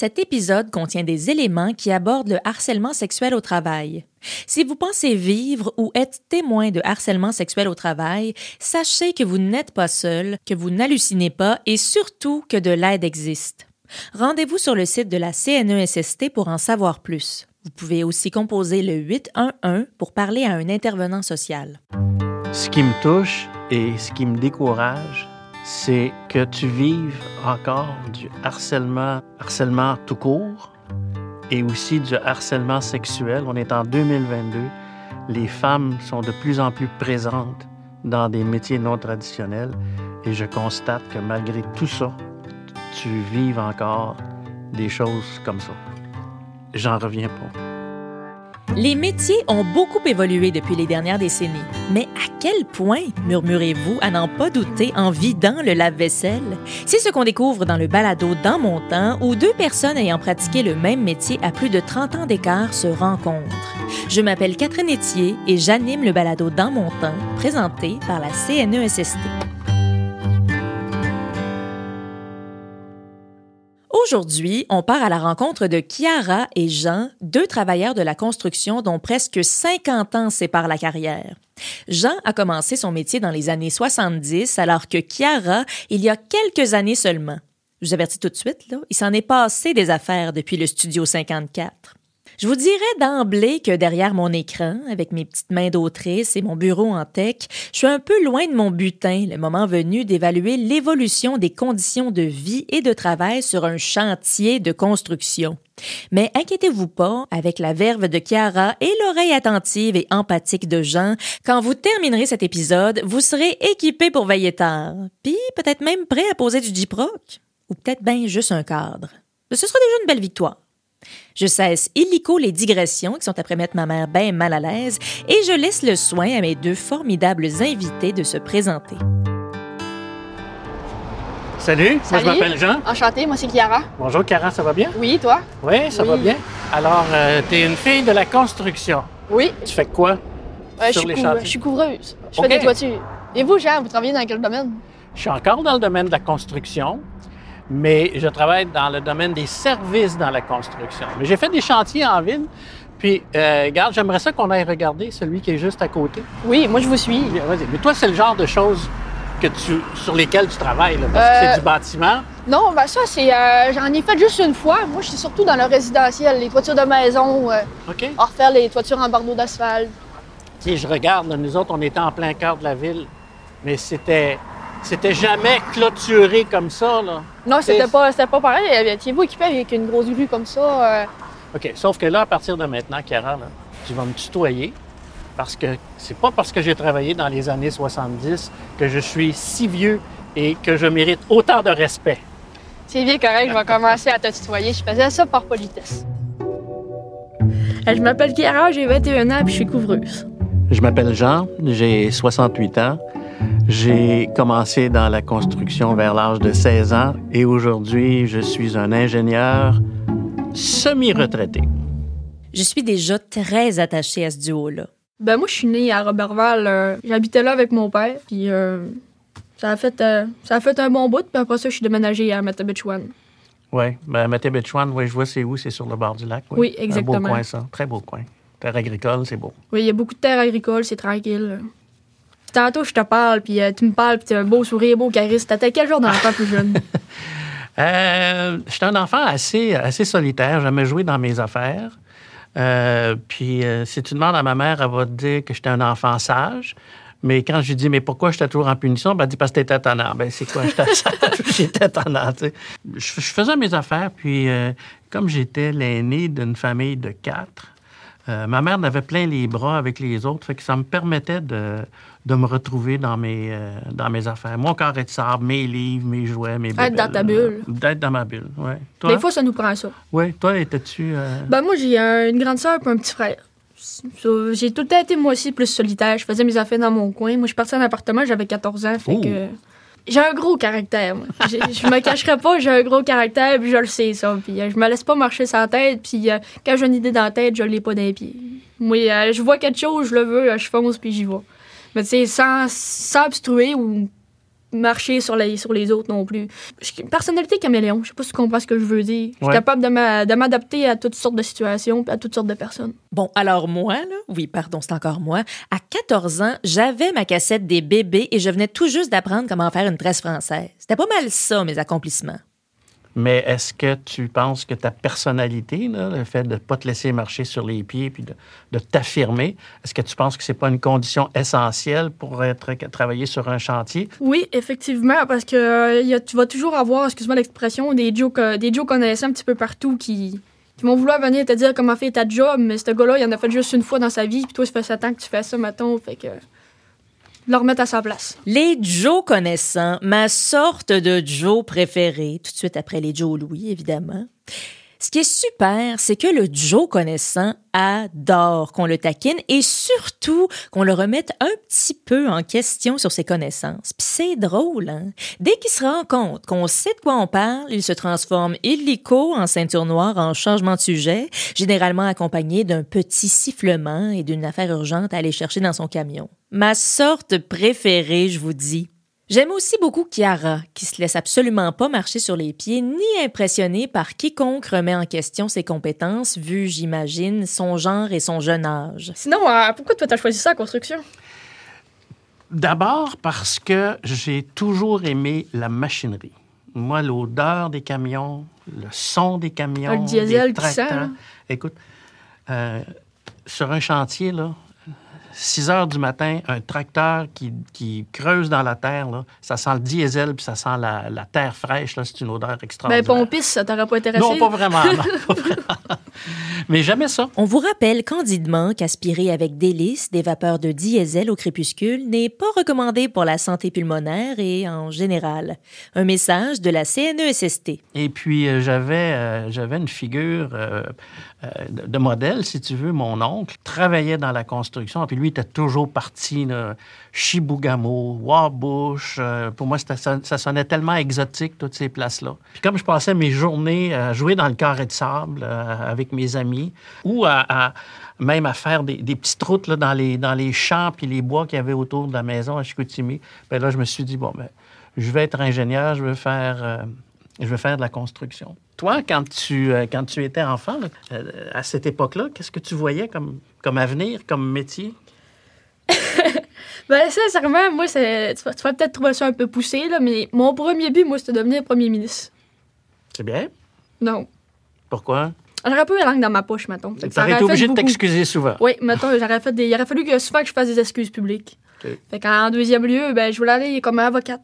Cet épisode contient des éléments qui abordent le harcèlement sexuel au travail. Si vous pensez vivre ou être témoin de harcèlement sexuel au travail, sachez que vous n'êtes pas seul, que vous n'hallucinez pas et surtout que de l'aide existe. Rendez-vous sur le site de la CNESST pour en savoir plus. Vous pouvez aussi composer le 811 pour parler à un intervenant social. Ce qui me touche et ce qui me décourage, c'est que tu vives encore du harcèlement, harcèlement tout court et aussi du harcèlement sexuel. On est en 2022. Les femmes sont de plus en plus présentes dans des métiers non traditionnels et je constate que malgré tout ça, tu vives encore des choses comme ça. J'en reviens pas. Les métiers ont beaucoup évolué depuis les dernières décennies. Mais à quel point, murmurez-vous, à n'en pas douter en vidant le lave-vaisselle? C'est ce qu'on découvre dans le balado Dans mon temps, où deux personnes ayant pratiqué le même métier à plus de 30 ans d'écart se rencontrent. Je m'appelle Catherine Etier et j'anime le balado Dans mon temps, présenté par la CNESST. Aujourd'hui, on part à la rencontre de Chiara et Jean, deux travailleurs de la construction dont presque 50 ans séparent la carrière. Jean a commencé son métier dans les années 70, alors que Chiara, il y a quelques années seulement. Je vous avertis tout de suite, là, il s'en est passé des affaires depuis le Studio 54. Je vous dirais d'emblée que derrière mon écran, avec mes petites mains d'autrice et mon bureau en tech, je suis un peu loin de mon butin, le moment venu d'évaluer l'évolution des conditions de vie et de travail sur un chantier de construction. Mais inquiétez-vous pas, avec la verve de Chiara et l'oreille attentive et empathique de Jean, quand vous terminerez cet épisode, vous serez équipé pour veiller tard. Puis peut-être même prêt à poser du J-Proc. Ou peut-être bien juste un cadre. Ce sera déjà une belle victoire. Je cesse illico les digressions qui sont après mettre ma mère bien mal à l'aise et je laisse le soin à mes deux formidables invités de se présenter. Salut, moi je m'appelle Jean. Enchantée, moi c'est Chiara. Bonjour, Karen, ça va bien? Oui, toi? Oui, ça va bien. Alors, tu es une fille de la construction. Oui. Tu fais quoi? Euh, je, Sur suis les chantiers? je suis couvreuse. Je Ok. fais des toitures. Et vous, Jean, vous travaillez dans quel domaine? Je suis encore dans le domaine de la construction, mais je travaille dans le domaine des services dans la construction. Mais j'ai fait des chantiers en ville. Puis, euh, regarde, j'aimerais ça qu'on aille regarder celui qui est juste à côté. Oui, moi je vous suis. Mais toi, c'est le genre de choses que tu, sur lesquelles tu travailles, là, parce que Euh, c'est du bâtiment. Non, ben ça, c'est. euh, J'en ai fait juste une fois. Moi, je suis surtout dans le résidentiel, les toitures de maison, euh, OK? refaire les toitures en bardeaux d'asphalte. Tu sais, je regarde, là, nous autres, on était en plein cœur de la ville, mais c'était, c'était jamais clôturé comme ça, là. Non, c'était pas, c'était pas pareil. Étiez-vous équipé avec une grosse grue comme ça? euh, OK. Sauf que là, à partir de maintenant, Chiara, là, tu vas me tutoyer parce que c'est pas parce que j'ai travaillé dans les années 70 que je suis si vieux et que je mérite autant de respect. C'est bien correct, je vais commencer à te tutoyer. Je faisais ça par politesse. Euh, Je m'appelle Chiara, j'ai 21 ans et je suis couvreuse. Je m'appelle Jean, j'ai 68 ans. J'ai commencé dans la construction vers l'âge de 16 ans et aujourd'hui, je suis un ingénieur semi-retraité. Je suis déjà très attachée à ce duo-là. Ben moi, je suis née à Robertval. euh, J'habitais là avec mon père, puis euh, ça, a fait, euh, ça a fait un bon bout, puis après ça, je suis déménagée à Matabitchwan. Oui, ben oui, je vois c'est où, c'est sur le bord du lac. Oui, Un beau exactement. coin, ça. Très beau coin. Terre agricole, c'est beau. Oui, il y a beaucoup de terres agricoles, c'est tranquille. Tantôt, je te parle, puis euh, tu me parles, puis tu as un beau sourire, beau charisme. T'étais quel genre d'enfant plus jeune? Euh, J'étais un enfant assez, assez solitaire. J'aimais jouer dans mes affaires. Euh, puis, si tu demandes à ma mère, elle va te dire que j'étais un enfant sage. Mais quand je lui dis, mais pourquoi j'étais toujours en punition? Ben, elle dit, parce que t'étais tannant. Ben, c'est quoi, j'étais sage? j'étais tannant, tu sais. Je, faisais mes affaires, puis comme j'étais l'aîné d'une famille de quatre, euh, ma mère en avait plein les bras avec les autres, fait que ça me permettait de, de me retrouver dans mes, euh, dans mes affaires. Mon carré de sable, mes livres, mes jouets, mes Être dans ta bébelles, bulle. euh, D'être dans ma bulle, oui. Des fois, ça nous prend ça. ouais, toi, étais-tu... Ben moi, j'ai une grande sœur et un petit frère. J'ai tout le temps été, moi aussi, plus solitaire. Je faisais mes affaires dans mon coin. Moi, je suis partie en appartement, j'avais 14 ans, fait Oh. que... J'ai un gros caractère, moi. Je me cacherai pas, j'ai un gros caractère, puis je le sais, ça. Puis euh, je me laisse pas marcher sans tête, puis euh, quand j'ai une idée dans la tête, je l'ai pas dans les pieds. Moi, euh, je vois quelque chose, je le veux, je fonce, puis j'y vais. Mais tu sais, sans, sans obstruer ou marcher sur les, sur les autres non plus. Je suis une personnalité caméléon. Je sais pas si tu comprends ce que je veux dire. Je suis Ouais. capable de m'a- de m'adapter à toutes sortes de situations à toutes sortes de personnes. Bon, alors moi, là, oui, pardon, c'est encore moi, à 14 ans, j'avais ma cassette des bébés et je venais tout juste d'apprendre comment faire une tresse française. C'était pas mal ça, mes accomplissements. Mais est-ce que tu penses que ta personnalité, le fait de ne pas te laisser marcher sur les pieds puis de, t'affirmer, est-ce que tu penses que c'est pas une condition essentielle pour être, travailler sur un chantier? Oui, effectivement, parce que euh, tu vas toujours avoir, excuse-moi l'expression, des co- des Joe connaissants un petit peu partout qui, qui vont vouloir venir te dire comment faire ta job, mais ce gars-là, il en a fait juste une fois dans sa vie, puis toi, ça fait 7 ans que tu fais ça, mettons, fait que. Le remettre à sa place. Les Joe connaissants, ma sorte de Joe préférée, tout de suite après les Joe Louis, évidemment. Ce qui est super, c'est que le Joe connaissant adore qu'on le taquine et surtout qu'on le remette un petit peu en question sur ses connaissances. Puis c'est drôle, hein? Dès qu'il se rend compte qu'on sait de quoi on parle, il se transforme illico en ceinture noire en changement de sujet, généralement accompagné d'un petit sifflement et d'une affaire urgente à aller chercher dans son camion. Ma sorte préférée, je vous dis. J'aime aussi beaucoup Chiara, qui se laisse absolument pas marcher sur les pieds ni impressionner par quiconque remet en question ses compétences, vu, j'imagine, son genre et son jeune âge. Sinon, euh, pourquoi toi, t'as choisi ça, construction? D'abord parce que j'ai toujours aimé la machinerie. Moi, l'odeur des camions, le son des camions, Le diesel des qui sent, tracteurs. là. Écoute, euh, sur un chantier, là, 6 heures du matin, un tracteur qui, qui creuse dans la terre, là, ça sent le diesel puis ça sent la, la terre fraîche. là, C'est une odeur Ben, extraordinaire. pompiste, ça t'aurait pas intéressé? non, pas vraiment. non, pas vraiment. Mais jamais ça. On vous rappelle candidement qu'aspirer avec délice des vapeurs de diesel au crépuscule n'est pas recommandé pour la santé pulmonaire et en général. Un message de la CNESST. Et puis, euh, j'avais, euh, j'avais une figure euh, euh, de, de modèle, si tu veux. Mon oncle travaillait dans la construction. Puis lui, il était toujours parti, là, Chibougamau, Wabush. euh, pour moi, ça, sonnait tellement exotique, toutes ces places-là. Puis comme je passais mes journées à jouer dans le carré de sable euh, avec mes amis, ou à, même à faire des, petites routes là, dans, les, dans les champs puis les bois qu'il y avait autour de la maison à Chicoutimi, ben là, je me suis dit, bon, ben, je vais être ingénieur, je veux faire... euh, je veux faire de la construction. Toi, quand tu, quand tu étais enfant, à cette époque-là, qu'est-ce que tu voyais comme, comme avenir, comme métier? Ben, sincèrement, moi, c'est- tu vas, tu vas peut-être trouver ça un peu poussé, là, mais mon premier but, moi, c'était de devenir premier ministre. C'est bien. Non. Pourquoi? J'aurais pas eu la langue dans ma poche, mettons. Fait que Tu ça aurais aurait été obligé de t'excuser souvent. Oui, mettons, j'aurais fait des... il aurait fallu que souvent que je fasse des excuses publiques. OK. Fait qu'en deuxième lieu, ben, je voulais aller comme avocate.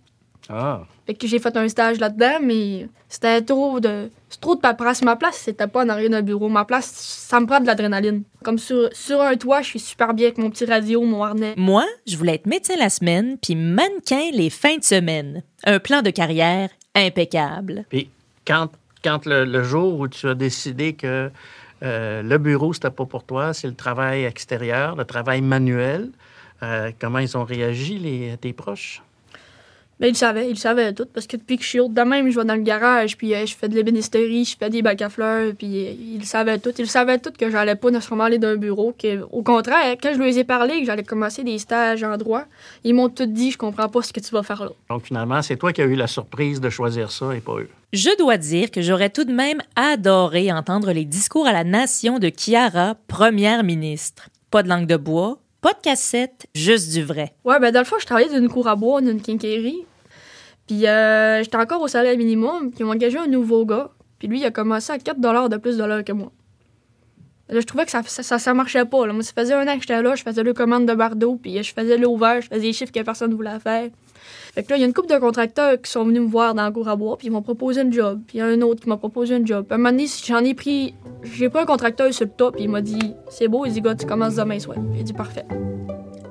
Ah. Fait que j'ai fait un stage là-dedans, mais c'était trop de... C'est trop de paperasse. Ma place, c'était pas en arrière d'un bureau. Ma place, ça me prend de l'adrénaline. Comme sur, sur un toit, je suis super bien avec mon petit radio, mon harnais. Moi, je voulais être médecin la semaine puis mannequin les fins de semaine. Un plan de carrière impeccable. Puis quand, quand le, le jour où tu as décidé que euh, le bureau, c'était pas pour toi, c'est le travail extérieur, le travail manuel, euh, comment ils ont réagi, les, tes proches? Mais ils savaient, ils savaient tout, parce que depuis que je suis haute de même, je vais dans le garage, puis euh, je fais de l'ébénisterie, je fais des bacs à fleurs, puis euh, ils savaient tout. Ils savaient tout que j'allais pas nécessairement aller d'un bureau. Que, au contraire, quand je leur ai parlé que j'allais commencer des stages en droit, ils m'ont tout dit, je comprends pas ce que tu vas faire là. Donc finalement, c'est toi qui as eu la surprise de choisir ça et pas eux. Je dois dire que j'aurais tout de même adoré entendre les discours à la nation de Chiara, première ministre. Pas de langue de bois, pas de cassette, juste du vrai. Ouais, ben dans le fond, je travaillais dans une cour à bois, d'une quincaillerie. Puis euh, j'étais encore au salaire minimum, puis ils ont engagé un nouveau gars. Puis lui, il a commencé à 4 de plus de l'heure que moi. Là, je trouvais que ça, ça, ça, marchait pas. Moi, ça faisait un an que j'étais là, je faisais le commande de bardeau, puis je faisais l'ouvert, je faisais des chiffres que personne ne voulait faire. Fait que là, il y a une couple de contracteurs qui sont venus me voir dans la cour à bois, puis ils m'ont proposé un job. Puis il y a un autre qui m'a proposé un job. Puis un moment donné, j'en ai pris... J'ai pas un contracteur sur le top, puis il m'a dit « C'est beau, il dit, gars, tu commences demain soir. » J'ai dit « Parfait. »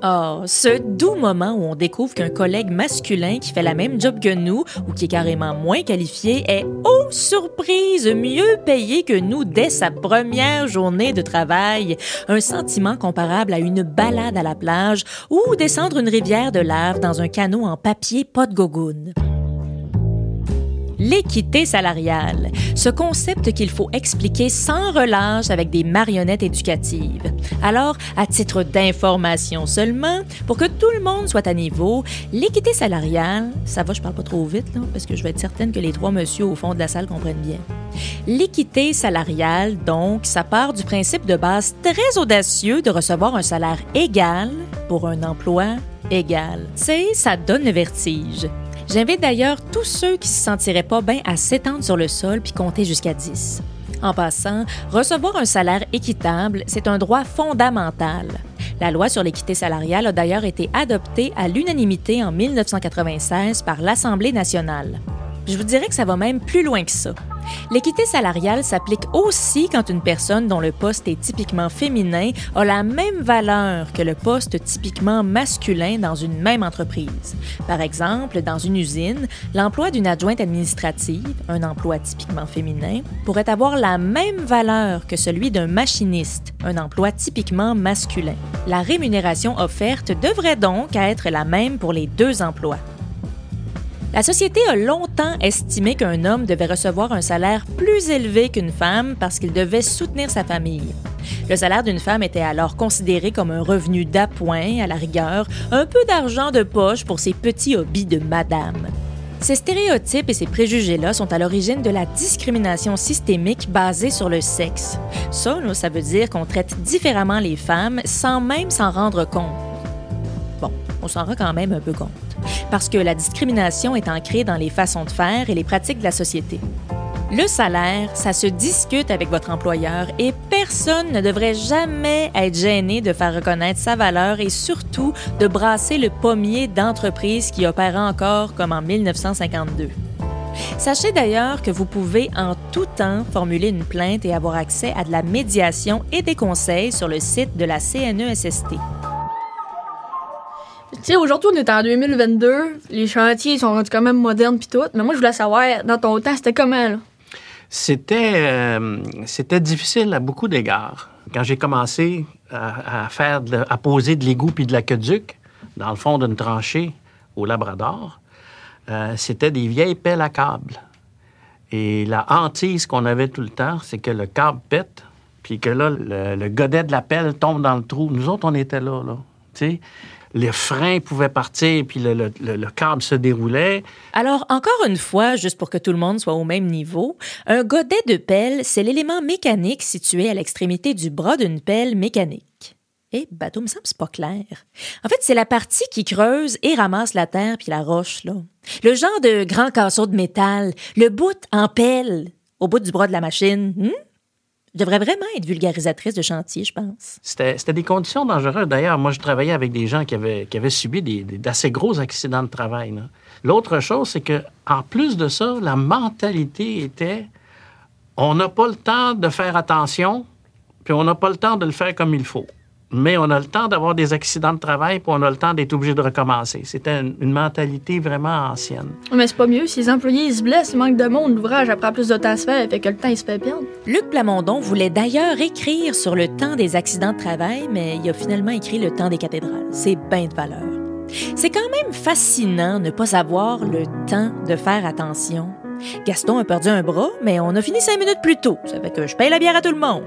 Oh, ce doux moment où on découvre qu'un collègue masculin qui fait la même job que nous ou qui est carrément moins qualifié est, oh surprise, mieux payé que nous dès sa première journée de travail. Un sentiment comparable à une balade à la plage ou descendre une rivière de lave dans un canot en papier pas de. L'équité salariale, ce concept qu'il faut expliquer sans relâche avec des marionnettes éducatives. Alors, à titre d'information seulement, pour que tout le monde soit à niveau, l'équité salariale, ça va, je parle pas trop vite, là, parce que je vais être certaine que les trois messieurs au fond de la salle comprennent bien. L'équité salariale, donc, ça part du principe de base très audacieux de recevoir un salaire égal pour un emploi égal. C'est, ça donne le vertige. J'invite d'ailleurs tous ceux qui se sentiraient pas bien à s'étendre sur le sol puis compter jusqu'à 10. En passant, recevoir un salaire équitable, c'est un droit fondamental. La loi sur l'équité salariale a d'ailleurs été adoptée à l'unanimité en 1996 par l'Assemblée nationale. Je vous dirais que ça va même plus loin que ça. L'équité salariale s'applique aussi quand une personne dont le poste est typiquement féminin a la même valeur que le poste typiquement masculin dans une même entreprise. Par exemple, dans une usine, l'emploi d'une adjointe administrative, un emploi typiquement féminin, pourrait avoir la même valeur que celui d'un machiniste, un emploi typiquement masculin. La rémunération offerte devrait donc être la même pour les deux emplois. La société a longtemps estimé qu'un homme devait recevoir un salaire plus élevé qu'une femme parce qu'il devait soutenir sa famille. Le salaire d'une femme était alors considéré comme un revenu d'appoint, à la rigueur, un peu d'argent de poche pour ses petits hobbies de madame. Ces stéréotypes et ces préjugés-là sont à l'origine de la discrimination systémique basée sur le sexe. Ça, ça veut dire qu'on traite différemment les femmes sans même s'en rendre compte. On s'en rend quand même un peu compte parce que la discrimination est ancrée dans les façons de faire et les pratiques de la société. Le salaire, ça se discute avec votre employeur et personne ne devrait jamais être gêné de faire reconnaître sa valeur et surtout de brasser le pommier d'entreprises qui opèrent encore comme en 1952. Sachez d'ailleurs que vous pouvez en tout temps formuler une plainte et avoir accès à de la médiation et des conseils sur le site de la CNESST. Tu sais, aujourd'hui, on est en 2022. Les chantiers sont rendus quand même modernes puis tout. Mais moi, je voulais savoir, dans ton temps, c'était comment, là? C'était, euh, c'était difficile à beaucoup d'égards. Quand j'ai commencé à, faire à poser de l'égout puis de l'aqueduc dans le fond d'une tranchée au Labrador, euh, c'était des vieilles pelles à câble. Et la hantise qu'on avait tout le temps, c'est que le câble pète, puis que là, le, godet de la pelle tombe dans le trou. Nous autres, on était là, là. Les freins pouvaient partir, puis le, câble se déroulait. Alors, encore une fois, juste pour que tout le monde soit au même niveau, un godet de pelle, c'est l'élément mécanique situé à l'extrémité du bras d'une pelle mécanique. Eh, bateau, me semble c'est pas clair. En fait, c'est la partie qui creuse et ramasse la terre puis la roche, là. Le genre de grand casseau de métal, le bout en pelle, au bout du bras de la machine. Hmm? Je devrais vraiment être vulgarisatrice de chantier, je pense. C'était des conditions dangereuses. D'ailleurs, moi, je travaillais avec des gens qui avaient, subi d'assez gros accidents de travail. L'autre chose, c'est que en plus de ça, la mentalité était on n'a pas le temps de faire attention, puis on n'a pas le temps de le faire comme il faut mais on a le temps d'avoir des accidents de travail, puis on a le temps d'être obligé de recommencer. C'était une, mentalité vraiment ancienne. Mais c'est pas mieux. Si les employés se blessent, il manque de monde, l'ouvrage apprend plus de temps à se faire, fait que le temps, il se fait perdre. Luc Plamondon voulait d'ailleurs écrire sur le temps des accidents de travail, mais il a finalement écrit le temps des cathédrales. C'est bien de valeur. C'est quand même fascinant ne pas avoir le temps de faire attention. Gaston a perdu un bras, mais on a fini cinq minutes plus tôt. Ça fait que je paye la bière à tout le monde.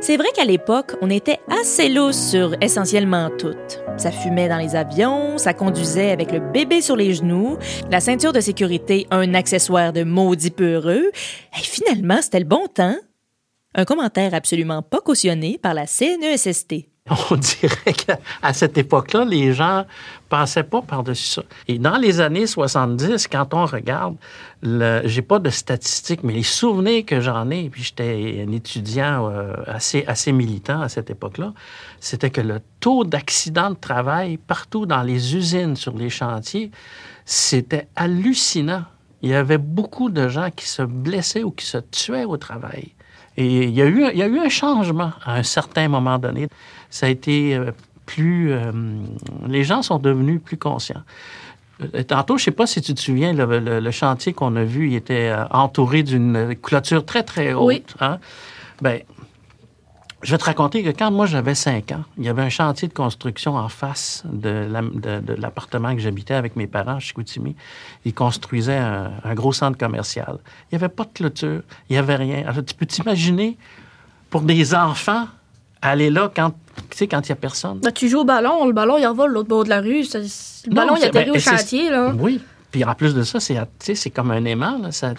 C'est vrai qu'à l'époque, on était assez lousse sur essentiellement tout. Ça fumait dans les avions, ça conduisait avec le bébé sur les genoux, la ceinture de sécurité, un accessoire de maudit peureux. Et finalement, c'était le bon temps. Un commentaire absolument pas cautionné par la CNESST. On dirait qu'à cette époque-là, les gens passaient pas par-dessus ça. Et dans les années 70, quand on regarde, j'ai pas de statistiques, mais les souvenirs que j'en ai, puis j'étais un étudiant euh, assez, militant à cette époque-là, c'était que le taux d'accidents de travail partout dans les usines, sur les chantiers, c'était hallucinant. Il y avait beaucoup de gens qui se blessaient ou qui se tuaient au travail. Et a eu, il y a eu un changement à un certain moment donné ça a été euh, plus... Euh, les gens sont devenus plus conscients. Euh, tantôt, je ne sais pas si tu te souviens, le, chantier qu'on a vu, il était entouré d'une clôture très, très haute. Oui. Hein? Ben, je vais te raconter que quand moi j'avais 5 ans, il y avait un chantier de construction en face de l'appartement que j'habitais avec mes parents à Chicoutimi. Ils construisaient un, gros centre commercial. Il n'y avait pas de clôture, il n'y avait rien. Alors, tu peux t'imaginer, pour des enfants, aller là quand tu sais, quand il n'y a personne. Ben, tu joues au ballon, le ballon, il envole l'autre bord de la rue. Le ballon, il atterrit ben, au chantier. Là. Oui, puis en plus de ça, c'est, c'est comme un aimant. Là, ça,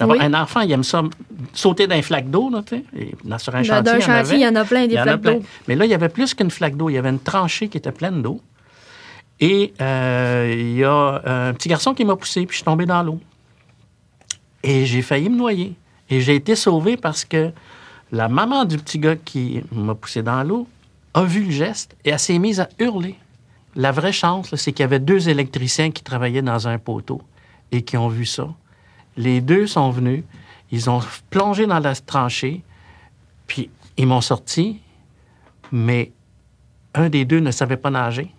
Un enfant, il aime ça sauter d'un flaque d'eau. Là, et sur un chantier, chantier, il y en a plein des flaques d'eau. Mais là, il y avait plus qu'une flaque d'eau. Il y avait une tranchée qui était pleine d'eau. Et euh, il y a un petit garçon qui m'a poussé, puis je suis tombé dans l'eau. Et j'ai failli me noyer. Et j'ai été sauvé parce que la maman du petit gars qui m'a poussé dans l'eau a vu le geste et elle s'est mise à hurler. La vraie chance, c'est qu'il y avait deux électriciens qui travaillaient dans un poteau et qui ont vu ça. Les deux sont venus, ils ont plongé dans la tranchée, puis ils m'ont sorti, mais un des deux ne savait pas nager.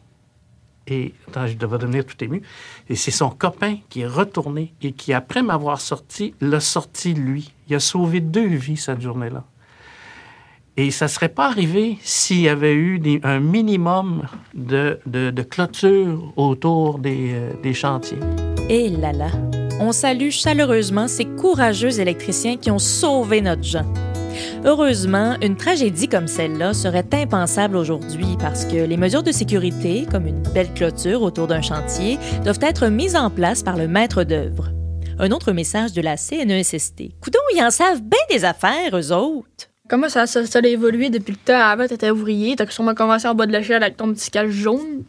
Et, attends, je devais devenir tout ému. Et c'est son copain qui est retourné et qui, après m'avoir sorti, l'a sorti lui. Il a sauvé deux vies cette journée-là. Et ça ne serait pas arrivé s'il y avait eu un minimum de, clôture autour euh, des, chantiers. Et là là, on salue chaleureusement ces courageux électriciens qui ont sauvé notre Jean. Heureusement, une tragédie comme celle-là serait impensable aujourd'hui parce que les mesures de sécurité, comme une belle clôture autour d'un chantier, doivent être mises en place par le maître d'œuvre. Un autre message de la CNESST. Coudon, ils en savent bien des affaires, eux autres. Comment ça, ça, a évolué depuis le temps? Avant, t'étais ouvrier, t'as sûrement commencé en bas de l'échelle avec ton petit cache jaune?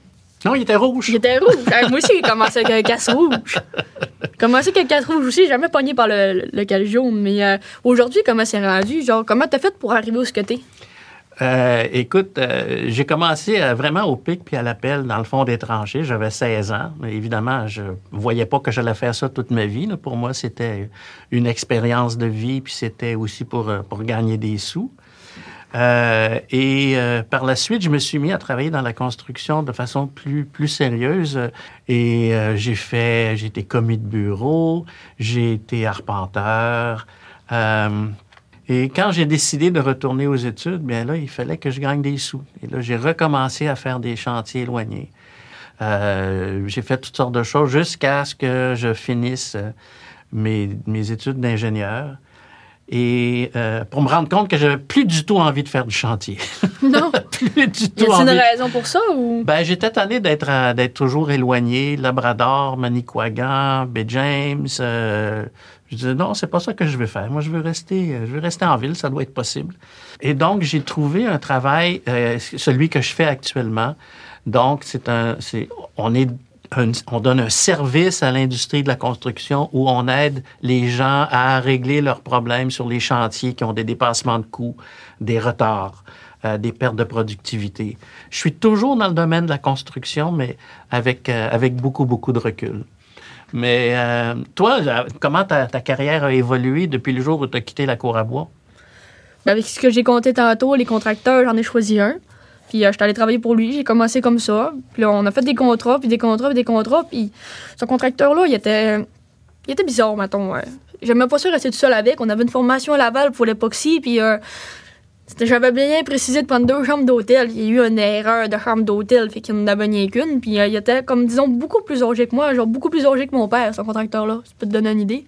Non, il était rouge. Il était rouge. moi aussi, j'ai commencé avec un casse rouge. commencé avec un casse rouge aussi, jamais pogné par le, le jaune. Mais euh, aujourd'hui, comment c'est rendu? Genre, comment t'as fait pour arriver au ce euh, écoute, euh, j'ai commencé euh, vraiment au pic puis à l'appel dans le fond des tranchées. J'avais 16 ans. Évidemment, je voyais pas que j'allais faire ça toute ma vie. Pour moi, c'était une expérience de vie puis c'était aussi pour, pour gagner des sous. et par la suite, je me suis mis à travailler dans la construction de façon plus, plus sérieuse. Et j'ai fait, j'ai été commis de bureau, j'ai été arpenteur. Et quand j'ai décidé de retourner aux études, bien là, il fallait que je gagne des sous. Et là, j'ai recommencé à faire des chantiers éloignés. Euh, j'ai fait toutes sortes de choses jusqu'à ce que je finisse euh, mes, mes études d'ingénieur. Et euh, pour me rendre compte que j'avais plus du tout envie de faire du chantier. Non. plus du tout. Y a une raison pour ça ou? Ben j'étais tanné d'être d'être toujours éloigné, Labrador, Manicouagan, Bay James. Euh, je disais non, c'est pas ça que je veux faire. Moi, je veux rester, euh, je veux rester en ville, ça doit être possible. Et donc j'ai trouvé un travail, celui que je fais actuellement. Donc c'est un, c'est, on est on donne un service à l'industrie de la construction où on aide les gens à régler leurs problèmes sur les chantiers qui ont des dépassements de coûts, des retards, euh, des pertes de productivité. Je suis toujours dans le domaine de la construction, mais avec, euh, avec beaucoup, beaucoup de recul. Mais euh, toi, comment ta, carrière a évolué depuis le jour où tu as quitté la cour à bois? Ben, avec ce que j'ai compté tantôt, les contracteurs, j'en ai choisi un. Puis euh, je suis allée travailler pour lui. J'ai commencé comme ça. Puis on a fait des contrats, puis des contrats, puis des contrats. Puis ce contracteur-là, il était, il était bizarre, mettons. J'aimais pas ça rester tout seul avec. On avait une formation à Laval pour l'époxy, puis euh, j'avais bien précisé de prendre deux chambres d'hôtel. Il y a eu une erreur de chambre d'hôtel, fait qu'il n'en avait ni qu'une. Puis euh, il était, comme disons, beaucoup plus âgé que moi, genre beaucoup plus âgé que mon père, ce contracteur-là. Ça peut te donner une idée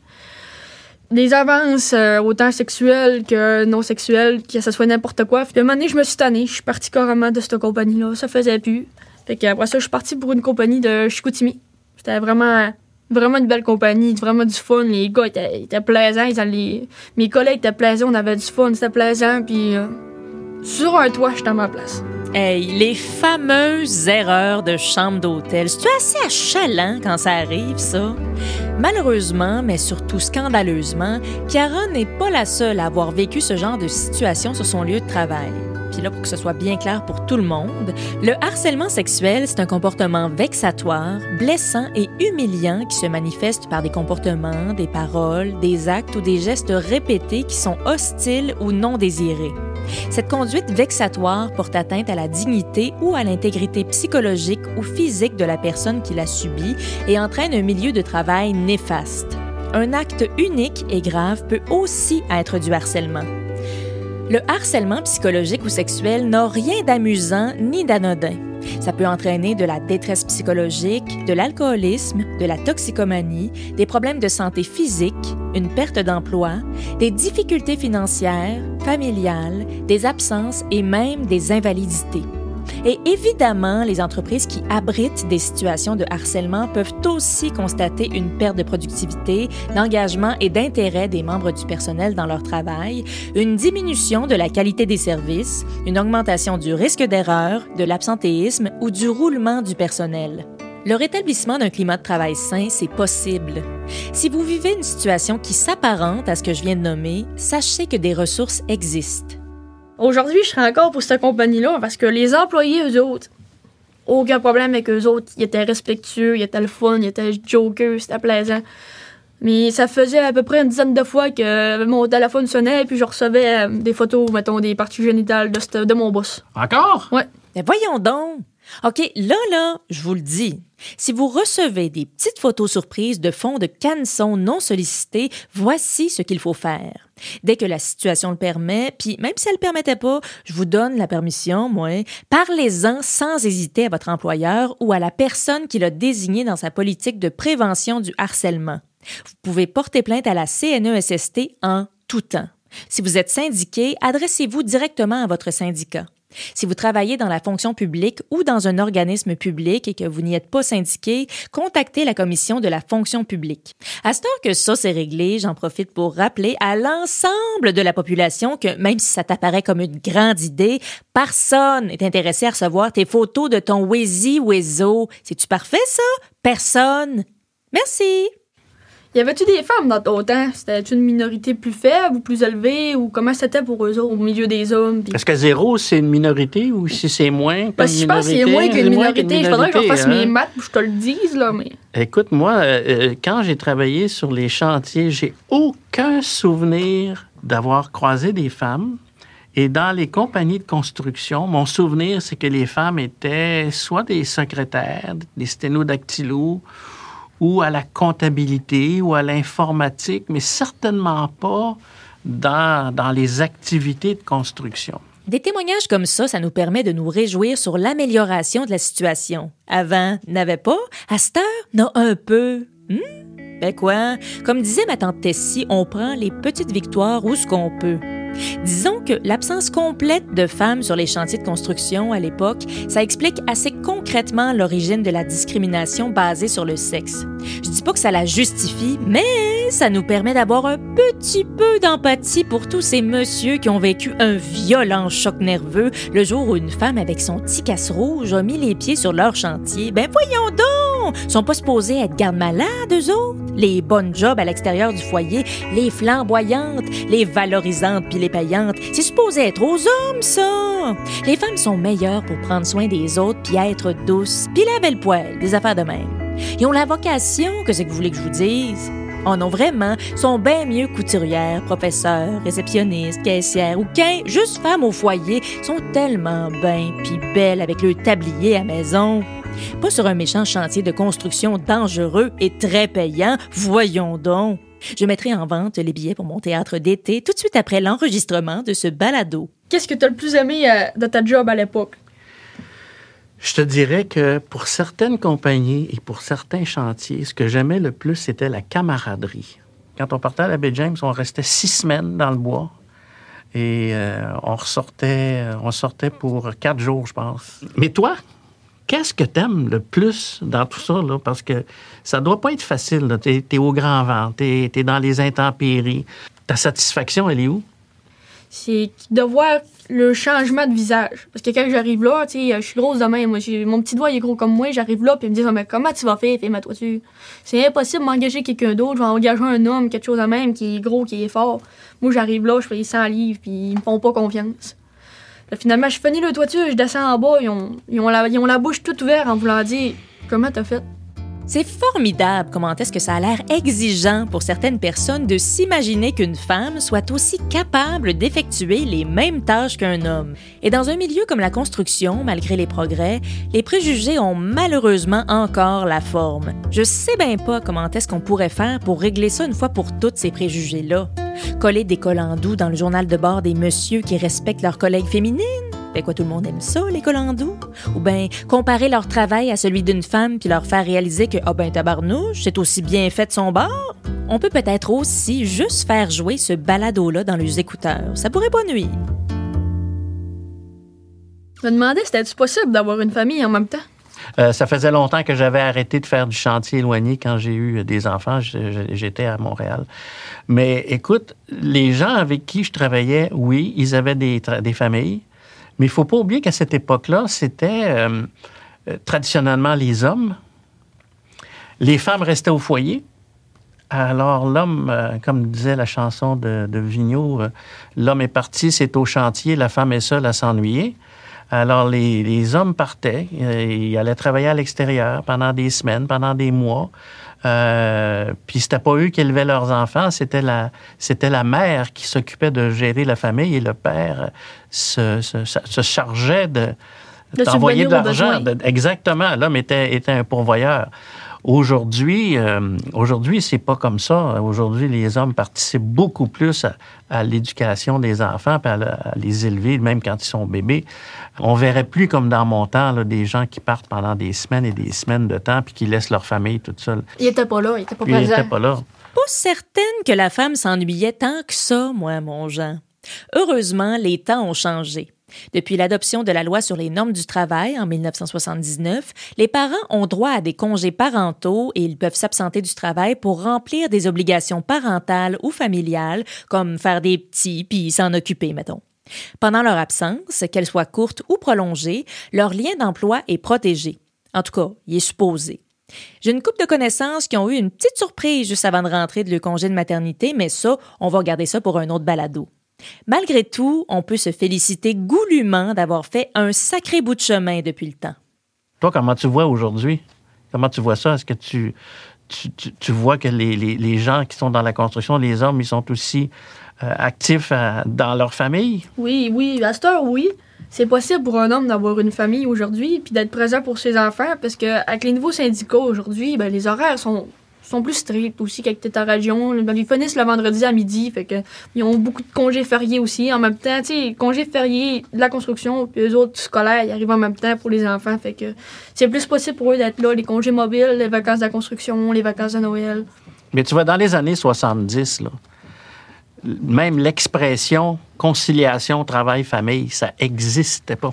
des avances euh, autant sexuelles que non sexuelles, que ce soit n'importe quoi. Puis à un moment donné, je me suis tannée. Je suis partie carrément de cette compagnie-là. Ça faisait plus. Fait qu'après ça, je suis partie pour une compagnie de Chicoutimi. C'était vraiment, vraiment une belle compagnie, vraiment du fun. Les gars étaient, plaisants. Ils Mes collègues étaient plaisants. On avait du fun. C'était plaisant. Puis euh, sur un toit, j'étais à ma place. Hey, les fameuses erreurs de chambre d'hôtel. C'est assez achalant quand ça arrive, ça? Malheureusement, mais surtout scandaleusement, Chiara n'est pas la seule à avoir vécu ce genre de situation sur son lieu de travail. Puis là, pour que ce soit bien clair pour tout le monde, le harcèlement sexuel, c'est un comportement vexatoire, blessant et humiliant qui se manifeste par des comportements, des paroles, des actes ou des gestes répétés qui sont hostiles ou non désirés. Cette conduite vexatoire porte atteinte à la dignité ou à l'intégrité psychologique ou physique de la personne qui l'a subie et entraîne un milieu de travail néfaste. Un acte unique et grave peut aussi être du harcèlement. Le harcèlement psychologique ou sexuel n'a rien d'amusant ni d'anodin. Ça peut entraîner de la détresse psychologique, de l'alcoolisme, de la toxicomanie, des problèmes de santé physique, une perte d'emploi, des difficultés financières, familiales, des absences et même des invalidités. Et évidemment, les entreprises qui abritent des situations de harcèlement peuvent aussi constater une perte de productivité, d'engagement et d'intérêt des membres du personnel dans leur travail, une diminution de la qualité des services, une augmentation du risque d'erreur, de l'absentéisme ou du roulement du personnel. Le rétablissement d'un climat de travail sain, c'est possible. Si vous vivez une situation qui s'apparente à ce que je viens de nommer, sachez que des ressources existent. Aujourd'hui, je serais encore pour cette compagnie-là parce que les employés, eux autres, aucun problème avec eux autres. Ils étaient respectueux, ils étaient le fun, ils étaient jokers, c'était plaisant. Mais ça faisait à peu près une dizaine de fois que mon téléphone sonnait et puis je recevais euh, des photos, mettons, des parties génitales de, de mon boss. Encore? Ouais. Mais voyons donc! OK, là, là, je vous le dis. Si vous recevez des petites photos surprises de fonds de canson non sollicités, voici ce qu'il faut faire. Dès que la situation le permet, puis même si elle ne le permettait pas, je vous donne la permission, moi, parlez-en sans hésiter à votre employeur ou à la personne qui l'a désigné dans sa politique de prévention du harcèlement. Vous pouvez porter plainte à la CNESST en tout temps. Si vous êtes syndiqué, adressez-vous directement à votre syndicat. Si vous travaillez dans la fonction publique ou dans un organisme public et que vous n'y êtes pas syndiqué, contactez la commission de la fonction publique. À ce temps que ça c'est réglé, j'en profite pour rappeler à l'ensemble de la population que même si ça t'apparaît comme une grande idée, personne n'est intéressé à recevoir tes photos de ton Wheezy Wezo. C'est-tu parfait ça? Personne. Merci. Y avait-tu des femmes dans ton temps? C'était une minorité plus faible ou plus élevée? Ou comment c'était pour eux autres au milieu des hommes? Est-ce que zéro, c'est une minorité? Ou si c'est moins Parce que je pense que c'est moins qu'une minorité. Je faudrait que je fasse mes hein? maths pour que je te le dise, là, mais... Écoute, moi, euh, euh, quand j'ai travaillé sur les chantiers, j'ai aucun souvenir d'avoir croisé des femmes. Et dans les compagnies de construction, mon souvenir, c'est que les femmes étaient soit des secrétaires, des sténodactylos, ou à la comptabilité ou à l'informatique, mais certainement pas dans, dans les activités de construction. Des témoignages comme ça, ça nous permet de nous réjouir sur l'amélioration de la situation. Avant, n'avait pas, à cette heure, n'a un peu. Hmm? Ben quoi? Comme disait ma tante Tessie, on prend les petites victoires où ce qu'on peut. Disons que l'absence complète de femmes sur les chantiers de construction à l'époque, ça explique assez concrètement l'origine de la discrimination basée sur le sexe. Je dis pas que ça la justifie, mais ça nous permet d'avoir un petit peu d'empathie pour tous ces messieurs qui ont vécu un violent choc nerveux le jour où une femme avec son petit casse rouge a mis les pieds sur leur chantier. Ben voyons donc! Sont pas supposés être gardes-malades, eux autres? Les bonnes jobs à l'extérieur du foyer, les flamboyantes, les valorisantes puis les payantes, c'est supposé être aux hommes, ça! Les femmes sont meilleures pour prendre soin des autres puis être douces, puis laver le poêle, des affaires de même. Ils ont la vocation, que c'est que vous voulez que je vous dise? Oh non, vraiment, sont bien mieux couturières, professeurs, réceptionnistes, caissières ou qu'un, juste femmes au foyer, sont tellement bien puis belles avec le tablier à maison. Pas sur un méchant chantier de construction dangereux et très payant, voyons donc. Je mettrai en vente les billets pour mon théâtre d'été tout de suite après l'enregistrement de ce balado. Qu'est-ce que tu as le plus aimé euh, de ta job à l'époque? Je te dirais que pour certaines compagnies et pour certains chantiers, ce que j'aimais le plus, c'était la camaraderie. Quand on partait à la baie James, on restait six semaines dans le bois et euh, on ressortait, on sortait pour quatre jours, je pense. Mais toi, qu'est-ce que tu aimes le plus dans tout ça? Parce que ça doit pas être facile. Tu es, au grand vent, tu dans les intempéries. Ta satisfaction, elle est où? C'est de voir le changement de visage. Parce que quand j'arrive là, je suis grosse de même. Moi, mon petit doigt est gros comme moi. J'arrive là, puis ils me disent, mais comment tu vas faire? Fais-moi toi dessus. C'est impossible d'engager quelqu'un d'autre. Je vais engager un homme, quelque chose de même, qui est gros, qui est fort. Moi, j'arrive là, je fais 100 livres, puis ils me font pas confiance. Finalement, je finis le toiture, je descends en bas, ils ont, ils ont, la, ils ont la bouche toute ouverte en voulant dire, comment t'as fait? C'est formidable comment est-ce que ça a l'air exigeant pour certaines personnes de s'imaginer qu'une femme soit aussi capable d'effectuer les mêmes tâches qu'un homme. Et dans un milieu comme la construction, malgré les progrès, les préjugés ont malheureusement encore la forme. Je sais bien pas comment est-ce qu'on pourrait faire pour régler ça une fois pour toutes ces préjugés-là. Coller des collants doux dans le journal de bord des messieurs qui respectent leurs collègues féminines? Ben quoi, tout le monde aime ça, les collants doux? Ou bien comparer leur travail à celui d'une femme puis leur faire réaliser que, ah ben tabarnouche, c'est aussi bien fait de son bord? On peut peut-être aussi juste faire jouer ce balado-là dans les écouteurs. Ça pourrait pas nuire. Je me demandais si c'était possible d'avoir une famille en même temps? Euh, ça faisait longtemps que j'avais arrêté de faire du chantier éloigné quand j'ai eu des enfants. J'étais à Montréal. Mais écoute, les gens avec qui je travaillais, oui, ils avaient des, des familles. Mais il ne faut pas oublier qu'à cette époque-là, c'était euh, euh, traditionnellement les hommes. Les femmes restaient au foyer. Alors l'homme, comme disait la chanson de, de Vigneault, l'homme est parti, c'est au chantier, la femme est seule à s'ennuyer. Alors, les, hommes partaient, euh, ils allaient travailler à l'extérieur pendant des semaines, pendant des mois. Euh, puis c'était pas eux qui élevaient leurs enfants, c'était la, c'était la mère qui s'occupait de gérer la famille et le père se, se, chargeait de, d'envoyer de l'argent. Exactement, l'homme était, était un pourvoyeur. Aujourd'hui, euh, aujourd'hui, c'est pas comme ça. Aujourd'hui, les hommes participent beaucoup plus à, l'éducation des enfants, puis à, les élever, même quand ils sont bébés. On verrait plus comme dans mon temps des gens qui partent pendant des semaines et des semaines de temps, puis qui laissent leur famille toute seule. Il était pas là, il était pas présent. Il était pas là. Pas certaine que la femme s'ennuyait tant que ça, moi, mon Jean. Heureusement, les temps ont changé. Depuis l'adoption de la loi sur les normes du travail en 1979, les parents ont droit à des congés parentaux et ils peuvent s'absenter du travail pour remplir des obligations parentales ou familiales, comme faire des petits puis s'en occuper, mettons. Pendant leur absence, qu'elle soit courte ou prolongée, leur lien d'emploi est protégé. En tout cas, il est supposé. J'ai une couple de connaissances qui ont eu une petite surprise juste avant de rentrer de le congé de maternité, mais ça, on va garder ça pour un autre balado. Malgré tout, on peut se féliciter goulûment d'avoir fait un sacré bout de chemin depuis le temps. Toi, comment tu vois aujourd'hui? Comment tu vois ça? Est-ce que tu, tu, vois que les, gens qui sont dans la construction, les hommes, ils sont aussi euh, actifs euh, dans leur famille? Oui, oui. À cette oui. C'est possible pour un homme d'avoir une famille aujourd'hui puis d'être présent pour ses enfants parce qu'avec les nouveaux syndicats aujourd'hui, ben, les horaires sont sont plus stricts aussi quand tu es en région. Ils finissent le vendredi à midi, fait que ils ont beaucoup de congés fériés aussi. En même temps, tu sais, congés fériés de la construction, puis eux autres scolaires, ils arrivent en même temps pour les enfants, fait que c'est plus possible pour eux d'être là, les congés mobiles, les vacances de la construction, les vacances de Noël. Mais tu vois, dans les années 70, là, même l'expression conciliation travail-famille, ça n'existait pas.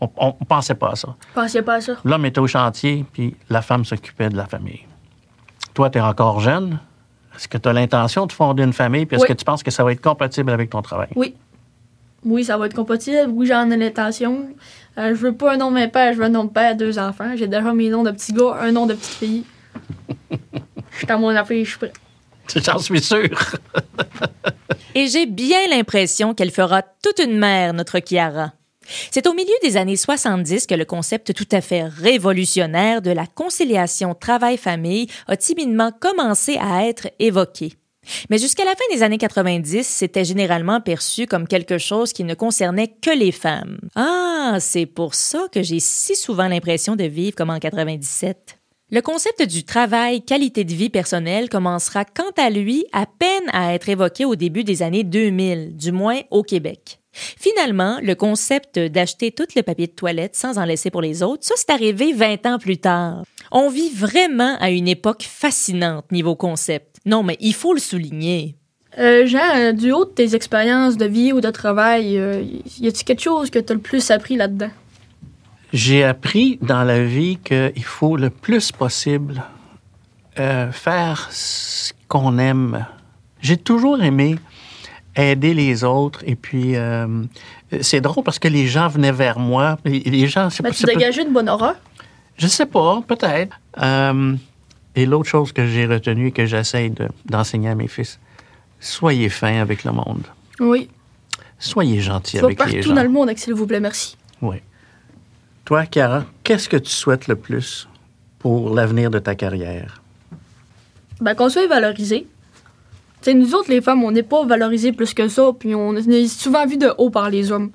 On ne pensait pas à ça. On pensait pas à ça. L'homme était au chantier, puis la femme s'occupait de la famille. Toi, tu es encore jeune. Est-ce que tu as l'intention de fonder une famille? Puis est-ce que tu penses que ça va être compatible avec ton travail? Oui. Oui, ça va être compatible. Oui, j'en ai l'intention. Euh, je veux pas un nom de père, je veux un nom de père, deux enfants. J'ai déjà mes noms de petits gars, un nom de petite fille. je suis à mon affaire, je suis prêt. J'en suis sûr. Et j'ai bien l'impression qu'elle fera toute une mère, notre Chiara. C'est au milieu des années 70 que le concept tout à fait révolutionnaire de la conciliation travail-famille a timidement commencé à être évoqué. Mais jusqu'à la fin des années 90, c'était généralement perçu comme quelque chose qui ne concernait que les femmes. Ah, c'est pour ça que j'ai si souvent l'impression de vivre comme en 97. Le concept du travail qualité de vie personnelle commencera quant à lui à peine à être évoqué au début des années 2000, du moins au Québec. Finalement, le concept d'acheter tout le papier de toilette sans en laisser pour les autres, ça c'est arrivé 20 ans plus tard. On vit vraiment à une époque fascinante niveau concept. Non, mais il faut le souligner. Euh, Jean, euh, du haut de tes expériences de vie ou de travail, euh, y a-t-il quelque chose que tu as le plus appris là-dedans? J'ai appris dans la vie qu'il faut le plus possible faire ce qu'on aime. J'ai toujours aimé aider les autres. Et puis, euh, c'est drôle parce que les gens venaient vers moi. Les gens, c'est tu dégageais une bonne aura? Je sais pas, peut-être. Euh, et l'autre chose que j'ai retenue et que j'essaie d'enseigner à mes fils, soyez fin avec le monde. Oui. Soyez gentil avec les gens. partout dans le monde, s'il vous plaît, merci. Oui. Toi, Cara, qu'est-ce que tu souhaites le plus pour l'avenir de ta carrière? Ben, qu'on soit valorisé, nous autres, les femmes, on n'est pas valorisés plus que ça, puis on est souvent vu de haut par les hommes.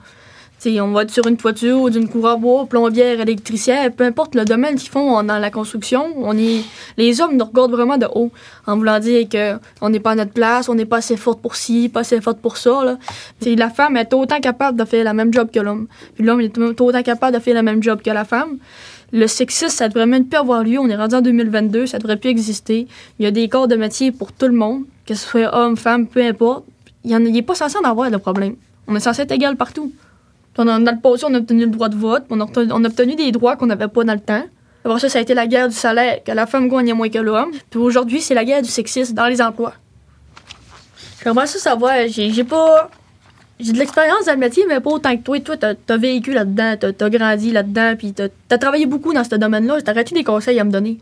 T'sais, on va être sur une toiture ou d'une cour à bois, plombière, électricien, peu importe le domaine qu'ils font dans la construction, on est, les hommes nous regardent vraiment de haut, en voulant dire que on n'est pas à notre place, on n'est pas assez forte pour ci, pas assez forte pour ça. T'sais, la femme est autant capable de faire la même job que l'homme, puis l'homme est autant capable de faire la même job que la femme. Le sexisme, ça devrait même plus avoir lieu. On est rendu en 2022, ça devrait plus exister. Il y a des corps de métier pour tout le monde, que ce soit homme, femme, peu importe. Il n'est pas censé en avoir de problème. On est censé être égal partout. Dans le passé, on a obtenu le droit de vote, on a obtenu, on a obtenu des droits qu'on n'avait pas dans le temps. Après ça, ça a été la guerre du salaire, que la femme gagne moins que l'homme. Puis aujourd'hui, c'est la guerre du sexisme dans les emplois. J'aimerais ça savoir, j'ai pas. J'ai de l'expérience dans le métier, mais pas autant que toi. Toi, t'as as vécu là-dedans, t'as as grandi là-dedans, puis t'as as travaillé beaucoup dans ce domaine-là. T'aurais-tu des conseils à me donner?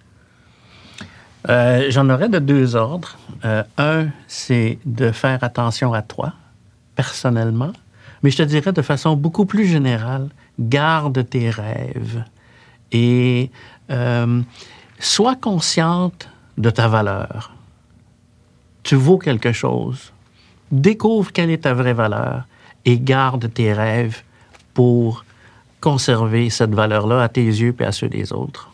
Euh, J'en aurais de deux ordres. Euh, un, c'est de faire attention à toi, personnellement. Mais je te dirais de façon beaucoup plus générale, garde tes rêves et euh, sois consciente de ta valeur. Tu vaux quelque chose. Découvre quelle est ta vraie valeur et garde tes rêves pour conserver cette valeur-là à tes yeux et à ceux des autres.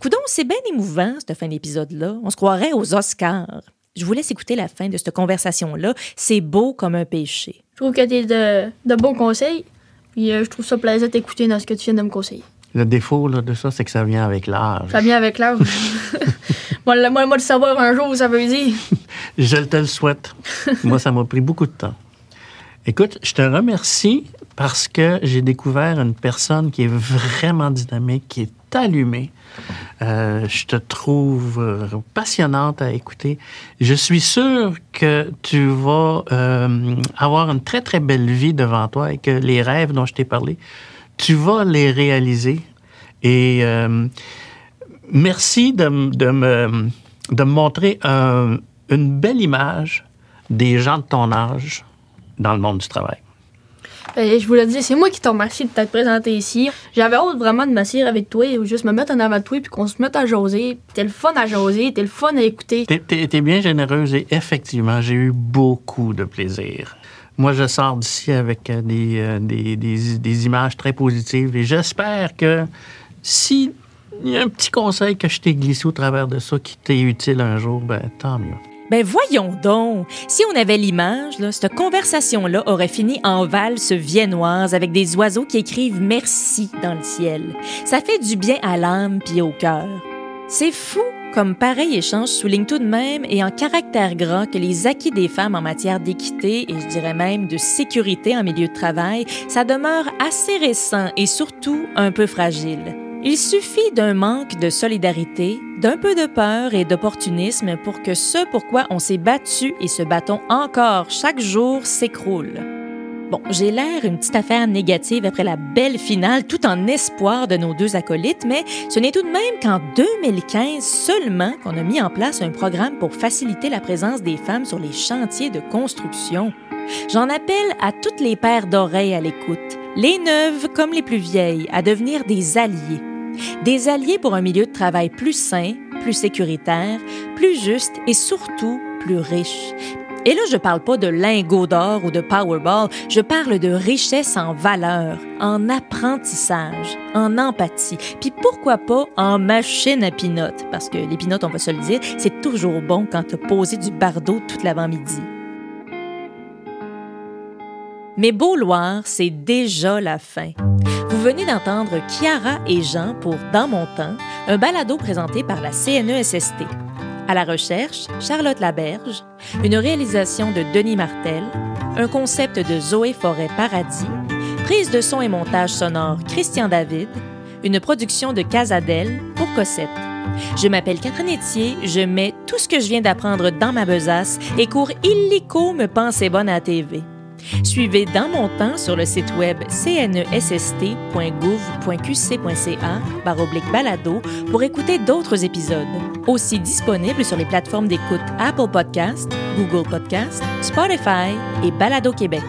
Coudon, c'est bien émouvant, cette fin d'épisode-là. On se croirait aux Oscars. Je vous laisse écouter la fin de cette conversation-là. C'est beau comme un péché. Je trouve que tu de, de bons conseils. Puis euh, je trouve ça plaisant d'écouter dans ce que tu viens de me conseiller. Le défaut là, de ça, c'est que ça vient avec l'âge. Ça vient avec l'âge. moi, le- moi, moi, de savoir un jour où ça veut dire. Je te le souhaite. Moi, ça m'a pris beaucoup de temps. Écoute, je te remercie parce que j'ai découvert une personne qui est vraiment dynamique, qui est allumée. Euh, je te trouve euh, passionnante à écouter. Je suis sûr que tu vas euh, avoir une très, très belle vie devant toi et que les rêves dont je t'ai parlé, tu vas les réaliser. Et merci de, de me, de montrer un- une belle image des gens de ton âge dans le monde du travail. Je vous le dis, c'est moi qui te remercie de t'être présenté ici. J'avais hâte vraiment de m'asseoir avec toi ou juste me mettre en avant de toi puis qu'on se mette à jaser. T'es le fun à jaser, t'es le fun à écouter. T'es, bien généreuse et effectivement, j'ai eu beaucoup de plaisir. Moi, je sors d'ici avec euh, des, euh, des, des- des images très positives et j'espère que si il y a un petit conseil que je t'ai glissé au travers de ça qui t'est utile un jour, ben tant mieux. Ben voyons donc! Si on avait l'image, cette conversation-là aurait fini en valse viennoise avec des oiseaux qui écrivent merci dans le ciel. Ça fait du bien à l'âme puis au cœur. C'est fou comme pareil échange souligne tout de même et en caractère gras que les acquis des femmes en matière d'équité et je dirais même de sécurité en milieu de travail, ça demeure assez récent et surtout un peu fragile. Il suffit d'un manque de solidarité, d'un peu de peur et d'opportunisme pour que ce pourquoi on s'est battu et se battons encore chaque jour s'écroule. Bon, j'ai l'air une petite affaire négative après la belle finale, tout en espoir de nos deux acolytes, mais ce n'est tout de même qu'en 2015 seulement qu'on a mis en place un programme pour faciliter la présence des femmes sur les chantiers de construction. J'en appelle à toutes les paires d'oreilles à l'écoute, les neuves comme les plus vieilles, à devenir des alliés. Des alliés pour un milieu de travail plus sain, plus sécuritaire, plus juste et surtout plus riche. Et là, je parle pas de lingots d'or ou de Powerball, je parle de richesse en valeur, en apprentissage, en empathie, puis pourquoi pas en machine à pinottes, parce que les pinottes, on va se le dire, c'est toujours bon quand t'as posé du bardeau toute l'avant-midi. Mais Beauloire, c'est déjà la fin. Vous venez d'entendre Chiara et Jean pour Dans mon temps, un balado présenté par la CNESST. À la recherche, Charlotte Laberge, une réalisation de Denis Martel, un concept de Zoé Forêt Paradis, prise de son et montage sonore Christian David, une production de Casadel pour Cossette. Je m'appelle Catherine Etier, je mets tout ce que je viens d'apprendre dans ma besace et cours illico me penser bonne à TV. Suivez Dans mon temps sur le site web cnesst.gouv.qc.ca balado pour écouter d'autres épisodes, aussi disponibles sur les plateformes d'écoute Apple Podcast, Google Podcast, Spotify et Balado Québec.